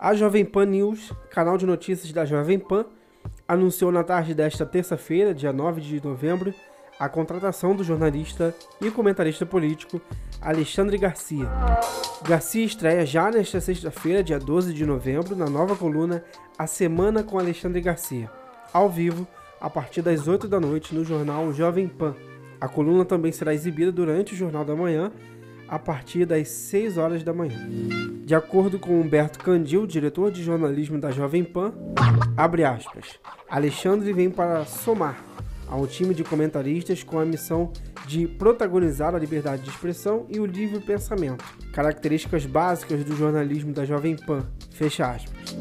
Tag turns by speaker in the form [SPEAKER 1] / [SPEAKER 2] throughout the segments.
[SPEAKER 1] A Jovem Pan News, canal de notícias da Jovem Pan, anunciou na tarde desta terça-feira, dia 9 de novembro, a contratação do jornalista e comentarista político Alexandre Garcia. Garcia estreia já nesta sexta-feira, dia 12 de novembro, na nova coluna A Semana com Alexandre Garcia, ao vivo, a partir das 8 da noite, no jornal Jovem Pan. A coluna também será exibida durante o Jornal da Manhã, a partir das 6 horas da manhã. De acordo com Humberto Candil, diretor de jornalismo da Jovem Pan, abre aspas, Alexandre vem para somar a um time de comentaristas com a missão de protagonizar a liberdade de expressão e o livre pensamento, características básicas do jornalismo da Jovem Pan. Fecha aspas.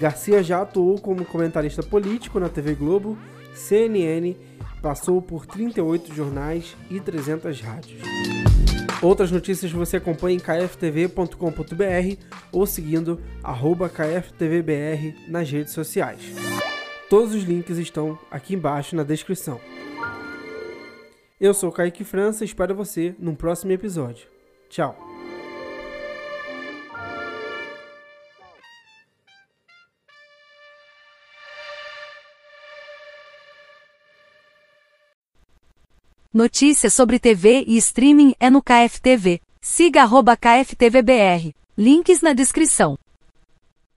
[SPEAKER 1] Garcia já atuou como comentarista político na TV Globo, CNN, passou por 38 jornais e 300 rádios. Outras notícias você acompanha em kftv.com.br ou seguindo kftvbr nas redes sociais. Todos os links estão aqui embaixo na descrição. Eu sou Kaique França e espero você num próximo episódio. Tchau!
[SPEAKER 2] Notícias sobre TV e streaming é no KFTV. Siga arroba KFTVBR. Links na descrição.